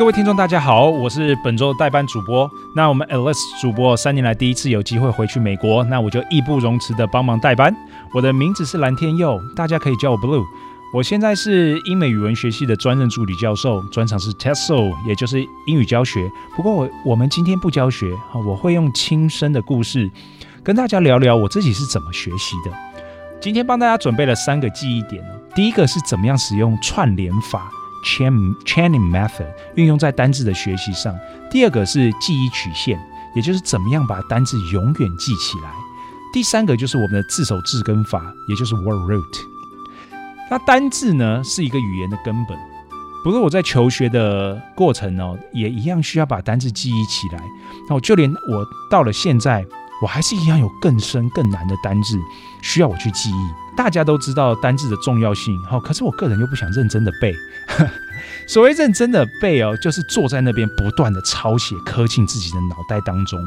各位听众，大家好，我是本周代班主播。那我们 Alice 主播三年来第一次有机会回去美国，那我就义不容辞的帮忙代班。我的名字是蓝天佑，大家可以叫我 Blue。我现在是英美语文学系的专任助理教授，专长是 TESO，也就是英语教学。不过我我们今天不教学啊，我会用亲身的故事跟大家聊聊我自己是怎么学习的。今天帮大家准备了三个记忆点第一个是怎么样使用串联法。Chain chaining method 运用在单字的学习上。第二个是记忆曲线，也就是怎么样把单字永远记起来。第三个就是我们的字首字根法，也就是 word root。那单字呢是一个语言的根本，不过我在求学的过程呢，也一样需要把单字记忆起来。那我就连我到了现在，我还是一样有更深更难的单字需要我去记忆。大家都知道单字的重要性，好，可是我个人又不想认真的背。所谓认真的背哦，就是坐在那边不断的抄写，刻进自己的脑袋当中。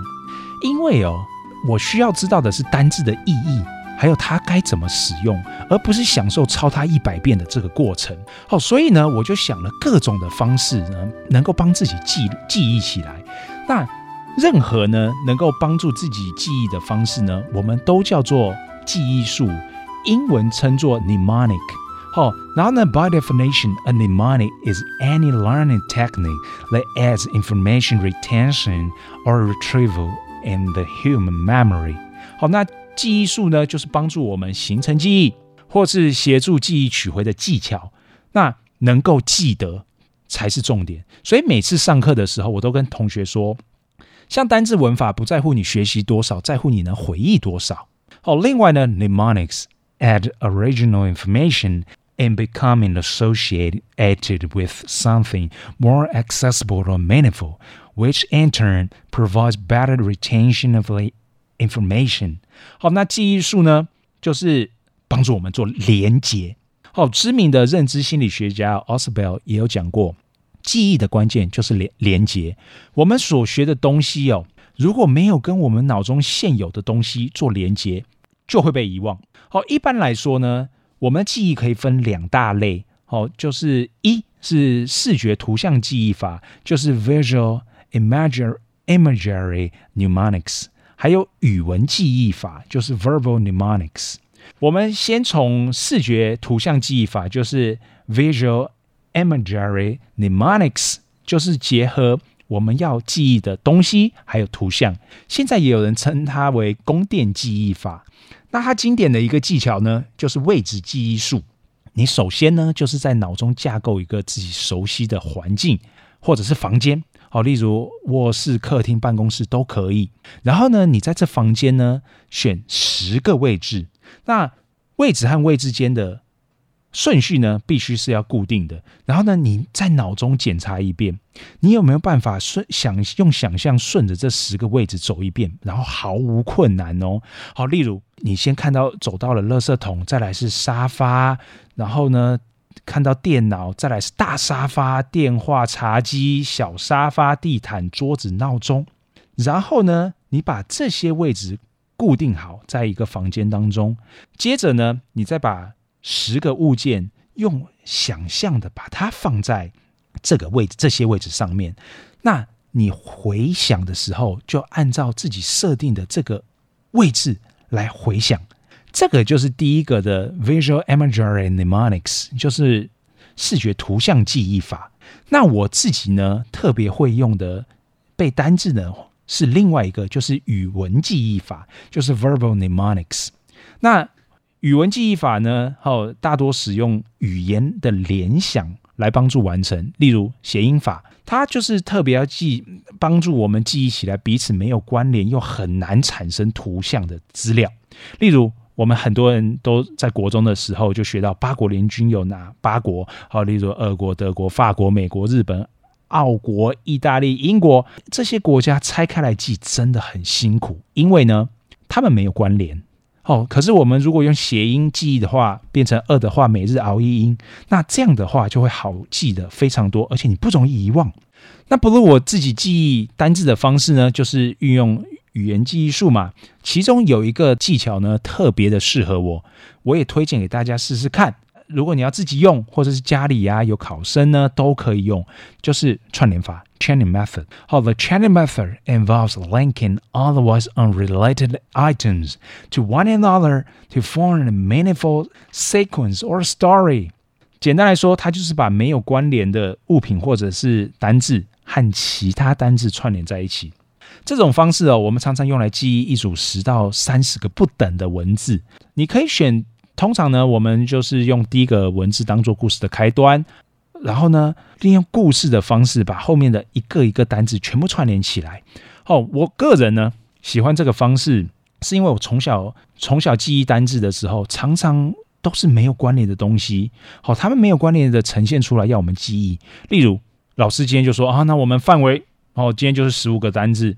因为哦，我需要知道的是单字的意义，还有它该怎么使用，而不是享受抄它一百遍的这个过程。好，所以呢，我就想了各种的方式呢，能够帮自己记记忆起来。那任何呢，能够帮助自己记忆的方式呢，我们都叫做记忆术，英文称作 mnemonic。好，然后呢？By definition, a mnemonic is any learning technique that adds information retention or retrieval in the human memory。好，那记忆术呢，就是帮助我们形成记忆，或是协助记忆取回的技巧。那能够记得才是重点。所以每次上课的时候，我都跟同学说，像单字文法不在乎你学习多少，在乎你能回忆多少。好，另外呢，mnemonics add original information and becoming associated with something more accessible or meaningful, which in turn provides better retention of information. 好，那记忆术呢，就是帮助我们做连结。好，知名的认知心理学家 Osbel 也有讲过，记忆的关键就是连连结。我们所学的东西哦，如果没有跟我们脑中现有的东西做连结， 就会被遗忘。好，一般来说呢。我们记忆可以分两大类，哦，就是一是视觉图像记忆法，就是 visual imagery imagery mnemonics，还有语文记忆法，就是 verbal mnemonics。我们先从视觉图像记忆法，就是 visual imagery mnemonics，就是结合我们要记忆的东西还有图像。现在也有人称它为宫殿记忆法。那它经典的一个技巧呢，就是位置记忆术。你首先呢，就是在脑中架构一个自己熟悉的环境，或者是房间，好，例如卧室、客厅、办公室都可以。然后呢，你在这房间呢，选十个位置。那位置和位置间的。顺序呢，必须是要固定的。然后呢，你在脑中检查一遍，你有没有办法顺想用想象顺着这十个位置走一遍，然后毫无困难哦。好，例如你先看到走到了垃圾桶，再来是沙发，然后呢看到电脑，再来是大沙发、电话、茶几、小沙发、地毯、桌子、闹钟。然后呢，你把这些位置固定好，在一个房间当中。接着呢，你再把十个物件用想象的把它放在这个位置、这些位置上面。那你回想的时候，就按照自己设定的这个位置来回想。这个就是第一个的 Visual Imagery Mnemonics，就是视觉图像记忆法。那我自己呢，特别会用的背单字呢。是另外一个，就是语文记忆法，就是 verbal mnemonics。那语文记忆法呢，哦，大多使用语言的联想来帮助完成。例如谐音法，它就是特别要记，帮助我们记忆起来彼此没有关联又很难产生图像的资料。例如，我们很多人都在国中的时候就学到八国联军有哪八国，好，例如俄国、德国、法国、美国、日本。澳国、意大利、英国这些国家拆开来记真的很辛苦，因为呢，他们没有关联。哦，可是我们如果用谐音记忆的话，变成二的话，每日熬一音，那这样的话就会好记的非常多，而且你不容易遗忘。那不如我自己记忆单字的方式呢，就是运用语言记忆术嘛。其中有一个技巧呢，特别的适合我，我也推荐给大家试试看。如果你要自己用，或者是家里呀有考生呢，都可以用，就是串联法 （chaining method）。好，the chaining method involves linking otherwise unrelated items to one another to form a meaningful sequence or story。简单来说，它就是把没有关联的物品或者是单字和其他单字串联在一起。这种方式哦，我们常常用来记忆一组十到三十个不等的文字。你可以选。通常呢，我们就是用第一个文字当做故事的开端，然后呢，利用故事的方式把后面的一个一个单字全部串联起来。哦，我个人呢喜欢这个方式，是因为我从小从小记忆单字的时候，常常都是没有关联的东西。好，他们没有关联的呈现出来要我们记忆。例如，老师今天就说啊，那我们范围哦，今天就是十五个单字，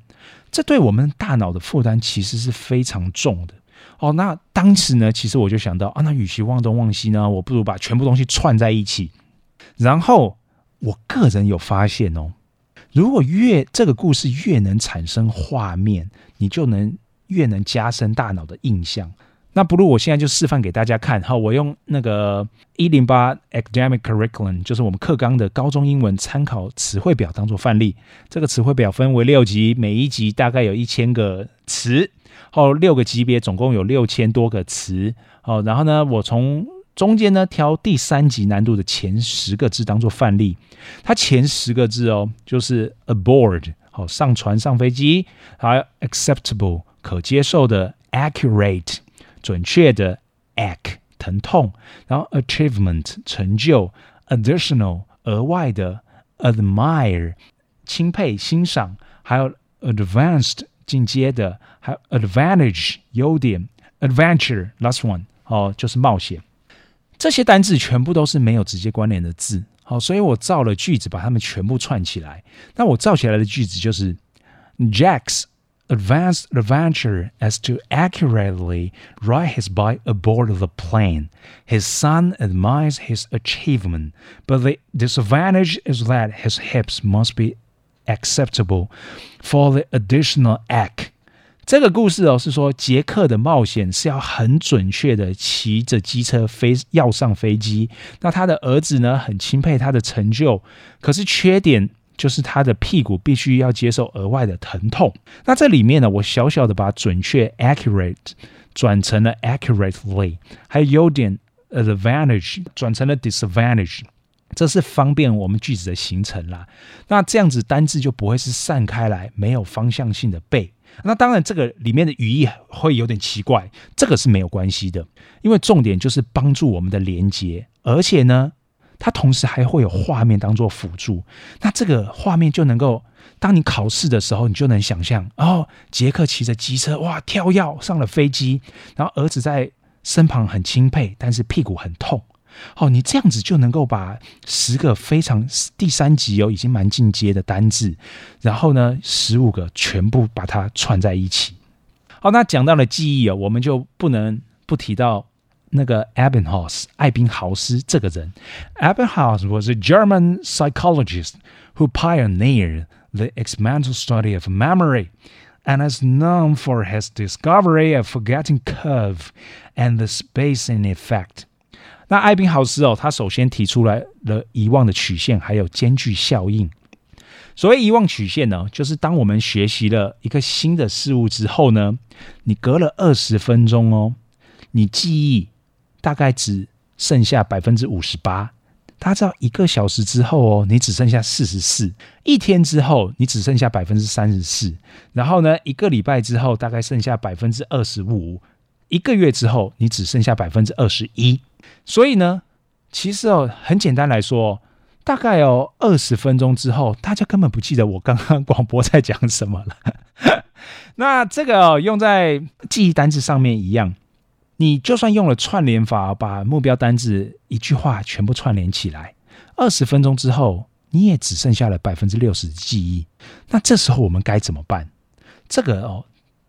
这对我们大脑的负担其实是非常重的。哦，那当时呢，其实我就想到啊，那与其忘东忘西呢，我不如把全部东西串在一起。然后我个人有发现哦，如果越这个故事越能产生画面，你就能越能加深大脑的印象。那不如我现在就示范给大家看。好，我用那个一零八 Academic Curriculum，就是我们课纲的高中英文参考词汇表当做范例。这个词汇表分为六级，每一级大概有一千个词。哦，六个级别总共有六千多个词。哦，然后呢，我从中间呢挑第三级难度的前十个字当做范例。它前十个字哦，就是 aboard，好，上船上飞机；还有 acceptable，可接受的；accurate，准确的；ache，疼痛；然后 achievement，成就；additional，额外的；admire，钦佩欣赏；还有 advanced。进阶的，还有 advantage 优点，adventure last one 哦，就是冒险。这些单字全部都是没有直接关联的字，好，所以我造了句子，把它们全部串起来。那我造起来的句子就是 Jack's advanced adventure as to accurately ride his bike aboard the plane. His son admires his achievement, but the disadvantage is that his hips must be acceptable for the additional act。 这个故事哦，是说杰克的冒险是要很准确的骑着机车飞要上飞机。那他的儿子呢，很钦佩他的成就，可是缺点就是他的屁股必须要接受额外的疼痛。那这里面呢，我小小的把准确 accurate 转成了 accurately，还有优点 advantage 转成了 disadvantage。这是方便我们句子的形成啦。那这样子单字就不会是散开来、没有方向性的背。那当然，这个里面的语义会有点奇怪，这个是没有关系的，因为重点就是帮助我们的连接，而且呢，它同时还会有画面当做辅助。那这个画面就能够，当你考试的时候，你就能想象哦，杰克骑着机车哇跳跃上了飞机，然后儿子在身旁很钦佩，但是屁股很痛。哦，你这样子就能够把十个非常第三级哦，已经蛮进阶的单字，然后呢，十五个全部把它串在一起。好，那讲到了记忆哦，我们就不能不提到那个 Ebbinghaus 艾宾豪斯这个人。Ebbinghaus was a German psychologist who pioneered the experimental study of memory and is known for his discovery of forgetting curve and the spacing effect. 那艾宾豪斯哦，他首先提出来了遗忘的曲线，还有间距效应。所谓遗忘曲线呢，就是当我们学习了一个新的事物之后呢，你隔了二十分钟哦，你记忆大概只剩下百分之五十八。大家知道，一个小时之后哦，你只剩下四十四；一天之后，你只剩下百分之三十四；然后呢，一个礼拜之后，大概剩下百分之二十五；一个月之后，你只剩下百分之二十一。所以呢，其实哦，很简单来说。大概有二十分钟之后，大家根本不记得我刚刚广播在讲什么了。那这个哦用在记忆单字上面一样，你就算用了串联法，把目标单字一句话全部串联起来，二十分钟之后，你也只剩下了百分之六十的记忆。那这时候我们该怎么办？这个哦，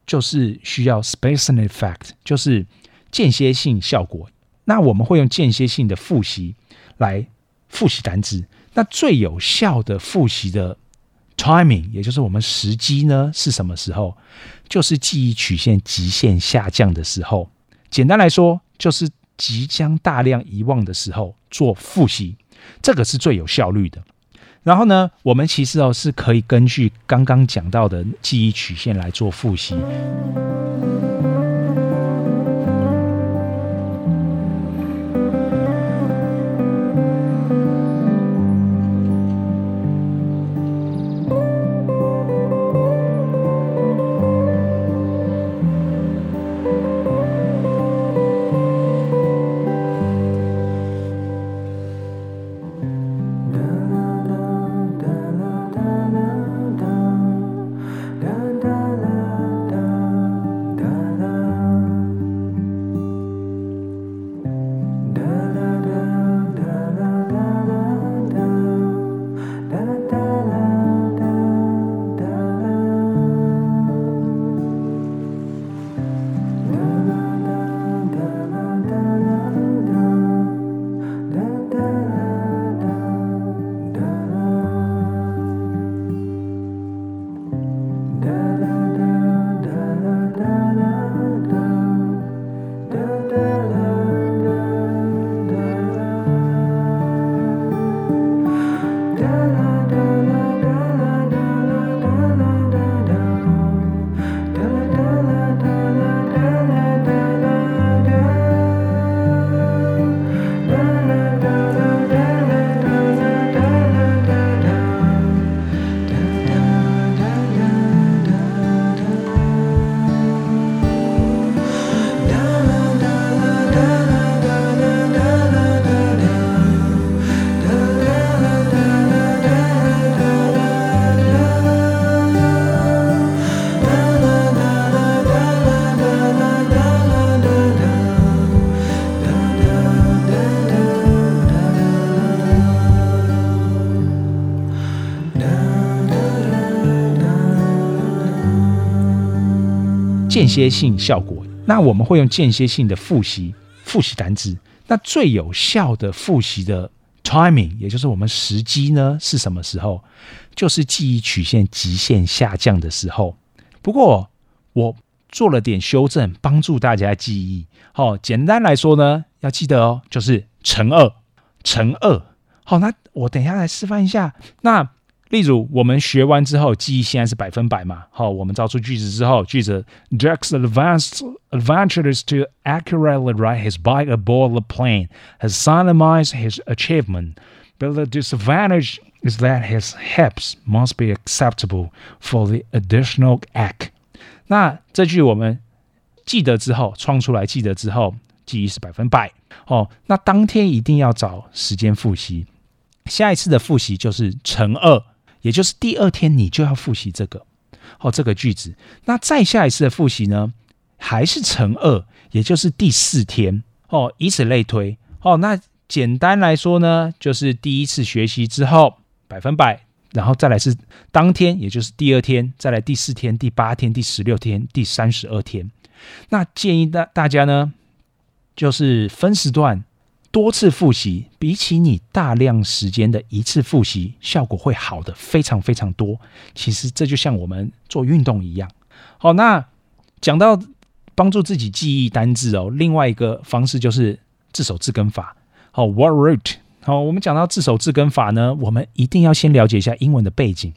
就是需要 spacing effect，就是间歇性效果。那我们会用间歇性的复习来。复习单词，那最有效的复习的 timing，也就是我们时机呢，是什么时候？就是记忆曲线极限下降的时候。简单来说，就是即将大量遗忘的时候做复习，这个是最有效率的。然后呢，我们其实哦是可以根据刚刚讲到的记忆曲线来做复习。间歇性效果，那我们会用间歇性的复习复习单词。那最有效的复习的 timing，也就是我们时机呢，是什么时候？就是记忆曲线极限下降的时候。不过我做了点修正，帮助大家记忆。好，简单来说呢，要记得哦，就是乘二，乘二。好，那我等一下来示范一下。那例如，我们学完之后，记忆现在是百分百嘛？好，我们造出句子之后，句子 Jack's advanced adventure is to accurately ride his bike aboard the plane has signalized his achievement, but the disadvantage is that his hips must be acceptable for the additional act。那这句我们记得之后，创出来记得之后，记忆是百分百。哦，那当天一定要找时间复习，下一次的复习就是乘二。 也就是第二天你就要复习这个，哦，这个句子。那再下一次的复习呢，还是乘二，也就是第四天，哦，以此类推，哦。那简单来说呢，就是第一次学习之后百分百，然后再来是当天，也就是第二天，再来第四天、第八天、第十六天、第三十二天。那建议大大家呢，就是分时段多次复习，比起你大量时间的一次复习，效果会好的非常非常多。其实这就像我们做运动一样。好，那讲到帮助自己记忆单字哦，另外一个方式就是字首字根法。好，word root。好，我们讲到字首字根法呢，我们一定要先了解一下英文的背景。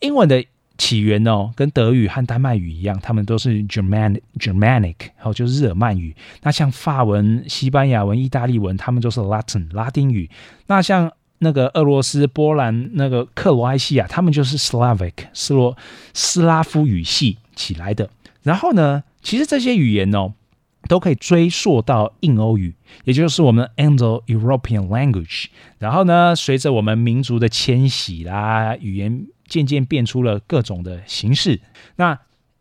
英文的起源哦，跟德语和丹麦语一样，他们都是 German Germanic，然后，就是日耳曼语。那像法文、西班牙文、意大利文，他们都是 Latin 拉丁语。那像那个俄罗斯、波兰、那个克罗埃西亚，他们就是 Slavic 斯洛斯拉夫语系起来的。然后呢，其实这些语言哦，都可以追溯到印欧语，也就是我们 Indo-European language。然后呢，随着我们民族的迁徙啦，语言。渐渐变出了各种的形式。那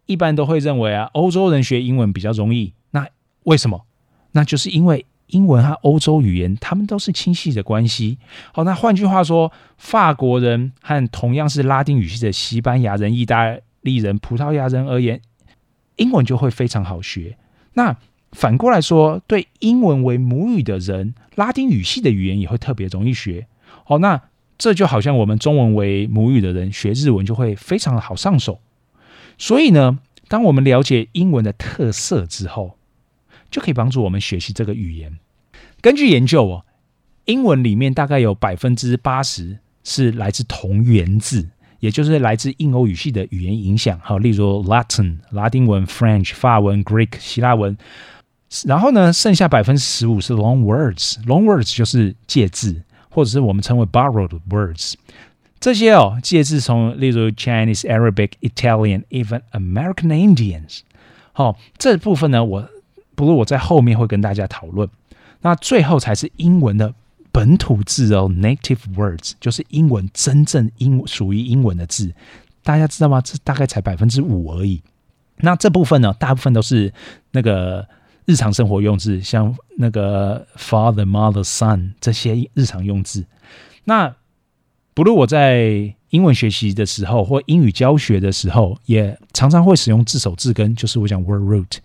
一般都会认为啊，欧洲人学英文比较容易。那为什么？那就是因为英文和欧洲语言，他们都是亲戚的关系。好，那换句话说，法国人和同样是拉丁语系的西班牙人、意大利人、葡萄牙人而言，英文就会非常好学。那反过来说，对英文为母语的人，拉丁语系的语言也会特别容易学。好，那。这就好像我们中文为母语的人学日文就会非常的好上手，所以呢，当我们了解英文的特色之后，就可以帮助我们学习这个语言。根据研究哦，英文里面大概有百分之八十是来自同源字，也就是来自印欧语系的语言影响，好，例如 Latin 拉丁文、French 法文、Greek 希腊文。然后呢，剩下百分之十五是 long words，long words 就是借字。或者是我们称为 borrowed words，这些哦借字从例如 Chinese、Arabic、Italian、even American Indians，好，这部分呢，我不如我在后面会跟大家讨论。那最后才是英文的本土字哦，native words，就是英文真正英属于英文的字，大家知道吗？这大概才百分之五而已。那这部分呢，大部分都是那个。日常生活用字，像那个 father、mother、son 这些日常用字。那不论我在英文学习的时候，或英语教学的时候，也常常会使用字首字根，就是我讲 word root。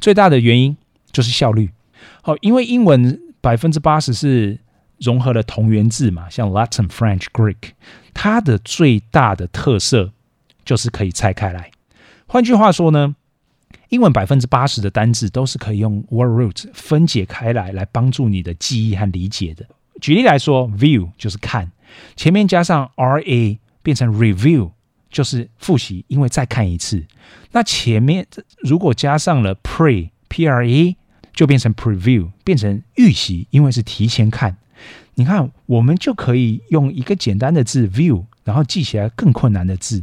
最大的原因就是效率。好，因为英文百分之八十是融合了同源字嘛，像 Latin、French、Greek，它的最大的特色就是可以拆开来。换句话说呢？英文百分之八十的单字都是可以用 word root 分解开来，来帮助你的记忆和理解的。举例来说，view 就是看，前面加上 ra 变成 review 就是复习，因为再看一次。那前面如果加上了 pre pre 就变成 preview 变成预习，因为是提前看。你看，我们就可以用一个简单的字 view，然后记起来更困难的字。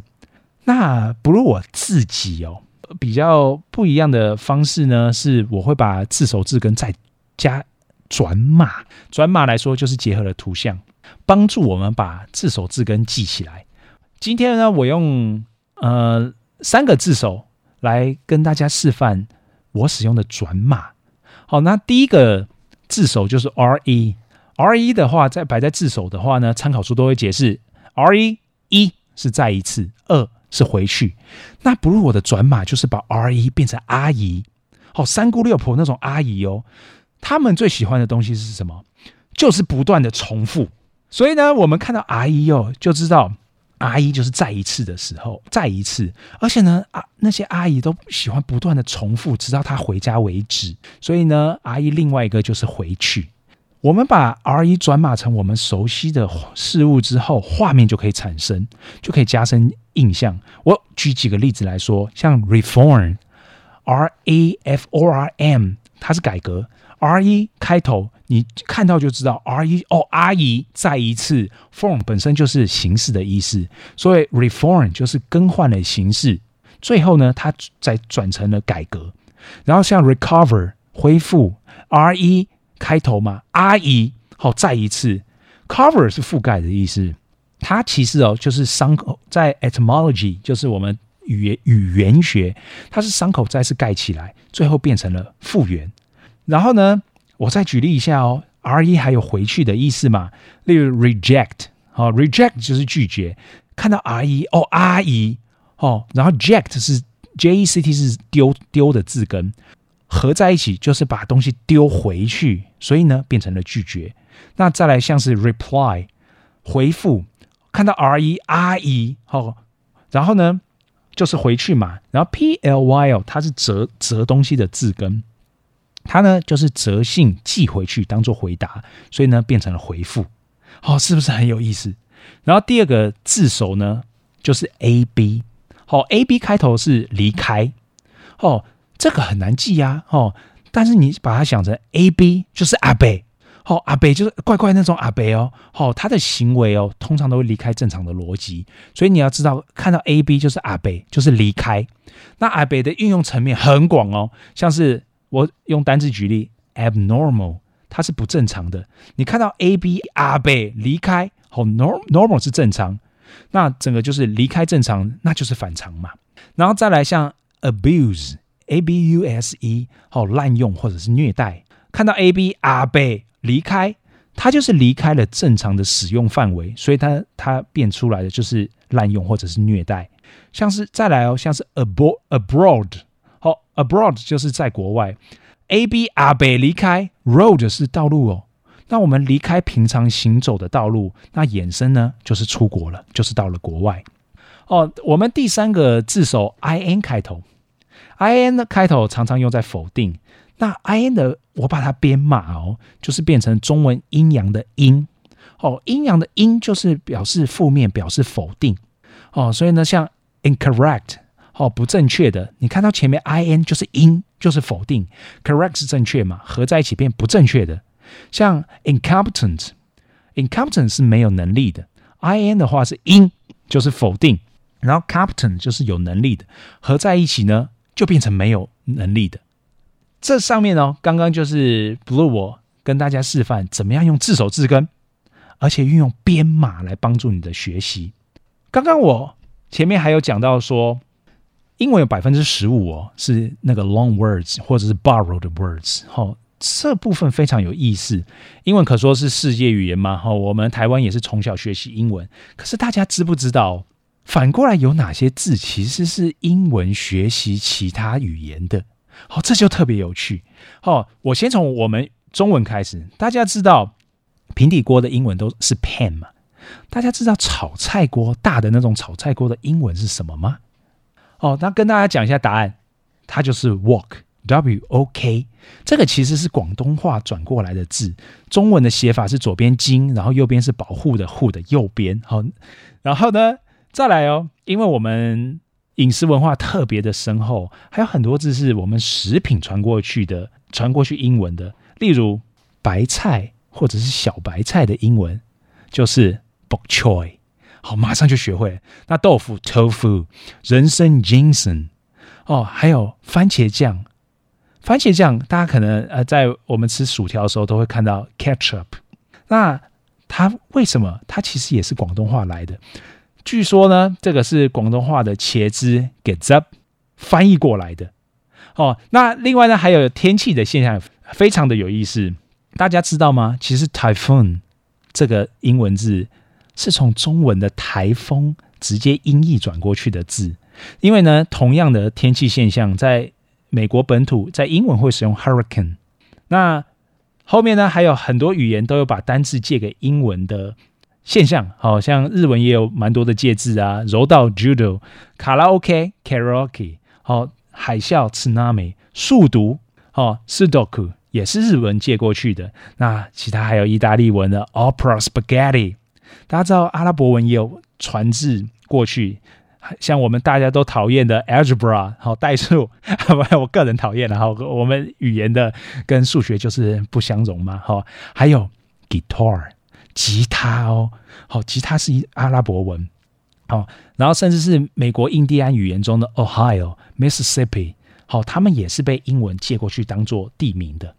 那不如我自己哦。比较不一样的方式呢，是我会把字首字根再加转码。转码来说，就是结合了图像，帮助我们把字首字根记起来。今天呢，我用呃三个字首来跟大家示范我使用的转码。好，那第一个字首就是 R E。R E 的话，在摆在字首的话呢，参考书都会解释 R E 一是再一次，二。是回去，那不如我的转码就是把 R 姨变成阿姨，好三姑六婆那种阿姨哦，他们最喜欢的东西是什么？就是不断的重复。所以呢，我们看到阿姨哦，就知道阿姨就是再一次的时候，再一次。而且呢，啊那些阿姨都喜欢不断的重复，直到她回家为止。所以呢，阿姨另外一个就是回去。我们把 R 一转码成我们熟悉的事物之后，画面就可以产生，就可以加深印象。我举几个例子来说，像 reform，R A F O R M，它是改革。R 一开头，你看到就知道 R 一哦，阿姨再一次，form 本身就是形式的意思，所以 reform 就是更换了形式。最后呢，它再转成了改革。然后像 recover 恢复，R 一。开头嘛，阿姨，好，再一次，cover 是覆盖的意思，它其实哦就是伤口，在 etymology 就是我们语言语言学，它是伤口再次盖起来，最后变成了复原。然后呢，我再举例一下哦，r e 还有回去的意思嘛，例如 reject，好，reject 就是拒绝，看到 r e 哦，阿姨，哦，然后 ject 是 j e c t 是丢丢的字根。合在一起就是把东西丢回去，所以呢变成了拒绝。那再来像是 reply 回复，看到 r e 阿姨哦，然后呢就是回去嘛，然后 p l y 哦，它是折折东西的字根，它呢就是折信寄回去当做回答，所以呢变成了回复。哦，是不是很有意思？然后第二个字首呢就是 a b，好 a b 开头是离开，哦。这个很难记呀，哦，但是你把它想成 A B 就是阿北，哦，阿北就是怪怪那种阿北哦，哦，他的行为哦，通常都会离开正常的逻辑，所以你要知道，看到 A B 就是阿北，就是离开。那阿北的运用层面很广哦，像是我用单字举例，abnormal，它是不正常的。你看到 A B 阿北离开，哦，normal 是正常，那整个就是离开正常，那就是反常嘛。然后再来像 abuse。Abuse 好滥用或者是虐待，看到 ab 阿贝离开，它就是离开了正常的使用范围，所以它它变出来的就是滥用或者是虐待。像是再来哦，像是 abo abroad，好 abroad 就是在国外，ab 阿贝离开，road 是道路哦。那我们离开平常行走的道路，那衍生呢就是出国了，就是到了国外哦。我们第三个字首 in 开头。I n 的开头常常用在否定，那 i n 的我把它编码哦，就是变成中文阴阳的阴。哦，阴阳的阴就是表示负面，表示否定。哦，所以呢，像 incorrect 哦不正确的，你看到前面 i n 就是阴，就是否定，correct 是正确嘛，合在一起变不正确的，像 incompetent，incompetent 是没有能力的，i n 的话是阴，就是否定，然后 competent 就是有能力的，合在一起呢。就变成没有能力的。这上面呢，刚刚就是 Blue 我跟大家示范怎么样用字首字根，而且运用编码来帮助你的学习。刚刚我前面还有讲到说，英文有百分之十五哦是那个 long words 或者是 borrowed words。好，这部分非常有意思。英文可说是世界语言嘛。哈，我们台湾也是从小学习英文，可是大家知不知道？反过来有哪些字其实是英文学习其他语言的？好，这就特别有趣。好，我先从我们中文开始。大家知道平底锅的英文都是 pan 吗？大家知道炒菜锅大的那种炒菜锅的英文是什么吗？哦，那跟大家讲一下答案，它就是 wok，w o k。这个其实是广东话转过来的字，中文的写法是左边金，然后右边是保护的护的右边。好，然后呢？再来哦，因为我们饮食文化特别的深厚，还有很多字是我们食品传过去的，传过去英文的。例如白菜或者是小白菜的英文就是 bok choy，好，马上就学会。那豆腐 tofu，人参 ginseng，哦，还有番茄酱，番茄酱大家可能呃在我们吃薯条的时候都会看到 ketchup，那它为什么？它其实也是广东话来的。据说呢，这个是广东话的茄子 get up 翻译过来的。哦，那另外呢，还有天气的现象非常的有意思，大家知道吗？其实 typhoon 这个英文字是从中文的台风直接音译转过去的字，因为呢，同样的天气现象在美国本土在英文会使用 hurricane。那后面呢，还有很多语言都有把单字借给英文的。现象，好像日文也有蛮多的介字啊，柔道 judo，卡拉 OK karaoke，好海啸 tsunami，速读，哦 sudoku 也是日文借过去的。那其他还有意大利文的 opera spaghetti，大家知道阿拉伯文也有传字过去，像我们大家都讨厌的 algebra，好代数，我个人讨厌的，好我们语言的跟数学就是不相容嘛，好还有 guitar。吉他哦，好，吉他是一阿拉伯文，好，然后甚至是美国印第安语言中的 Ohio、Mississippi，好，他们也是被英文借过去当做地名的。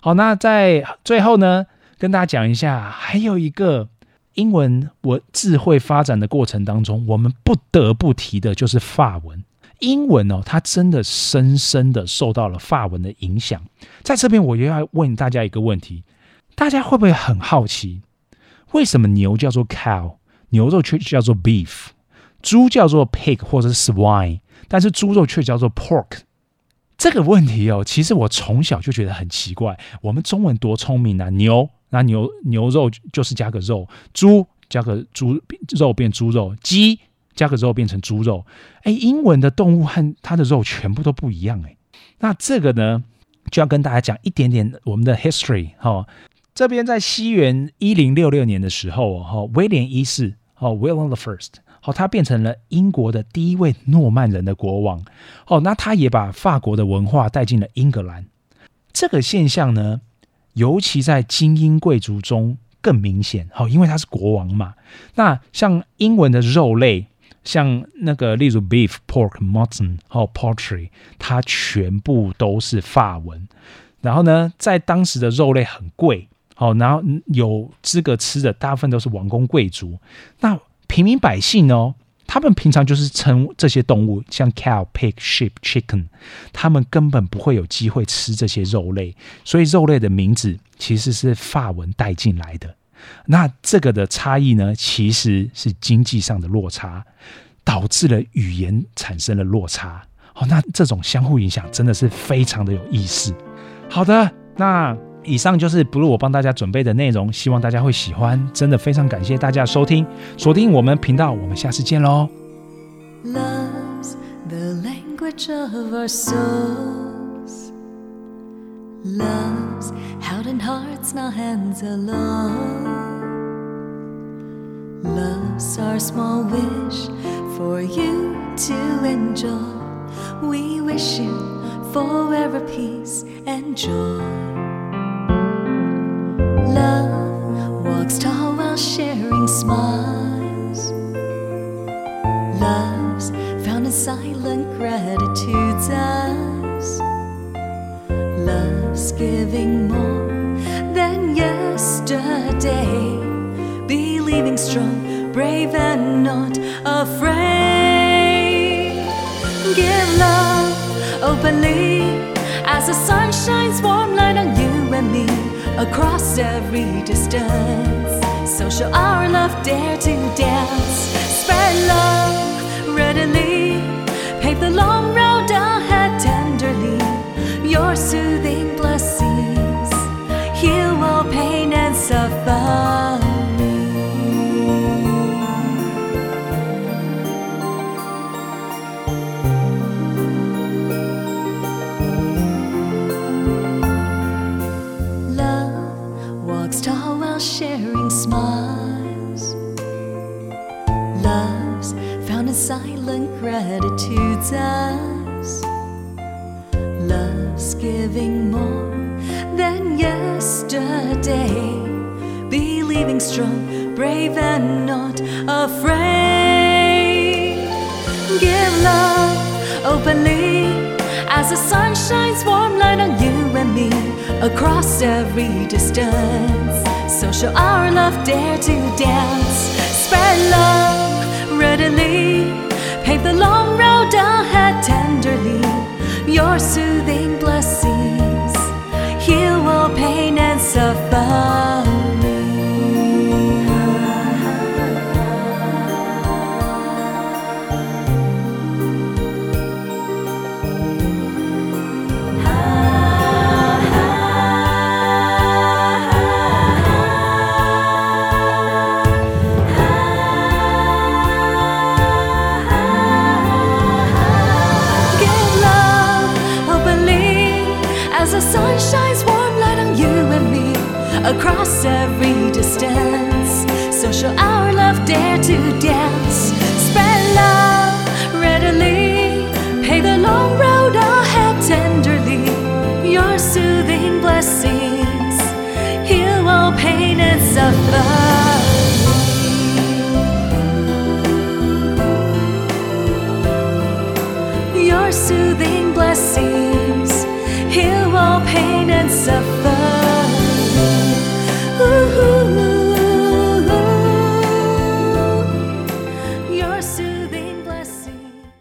好，那在最后呢，跟大家讲一下，还有一个英文我智慧发展的过程当中，我们不得不提的就是法文。英文哦，它真的深深的受到了法文的影响。在这边，我又要问大家一个问题，大家会不会很好奇？为什么牛叫做 cow，牛肉却叫做 beef，猪叫做 pig 或者是 swine，但是猪肉却叫做 pork？这个问题哦，其实我从小就觉得很奇怪。我们中文多聪明啊！牛，那牛牛肉就是加个肉；猪加个猪肉变猪肉；鸡加个肉变成猪肉。哎，英文的动物和它的肉全部都不一样哎。那这个呢，就要跟大家讲一点点我们的 history 哈。这边在西元一零六六年的时候哦，威廉一世哦，William the First。好，他变成了英国的第一位诺曼人的国王。哦，那他也把法国的文化带进了英格兰。这个现象呢，尤其在精英贵族中更明显。好，因为他是国王嘛。那像英文的肉类，像那个例如 beef、pork、mutton 和 poultry，它全部都是法文。然后呢，在当时的肉类很贵。好，然后有资格吃的大部分都是王公贵族。那平民百姓呢，他们平常就是称这些动物，像 cow、pig、sheep、chicken，他们根本不会有机会吃这些肉类，所以肉类的名字其实是法文带进来的。那这个的差异呢，其实是经济上的落差，导致了语言产生了落差。好，那这种相互影响真的是非常的有意思。好的，那。以上就是 Blue 我帮大家准备的内容，希望大家会喜欢。真的非常感谢大家收听，锁定我们频道，我们下次见喽。Love's the language of our souls. Love's held in hearts, not hands alone. Love's our small wish for you to enjoy. We wish you forever peace and joy. Sharing smiles. Love's found in silent gratitude's eyes. Love's giving more than yesterday. Believing strong, brave, and not afraid. Give love openly as the sun shines warm light on you and me across every distance. So shall our love, dare to dance. Spread love readily, silent gratitude's eyes. Love's giving more than yesterday. Believing strong, brave, and not afraid. Give love openly as the sun shines warm light on you and me across every distance. So show our love, dare to dance. Spread love readily Pave the long road ahead tenderly. Your soothing blessings heal all pain and suffering.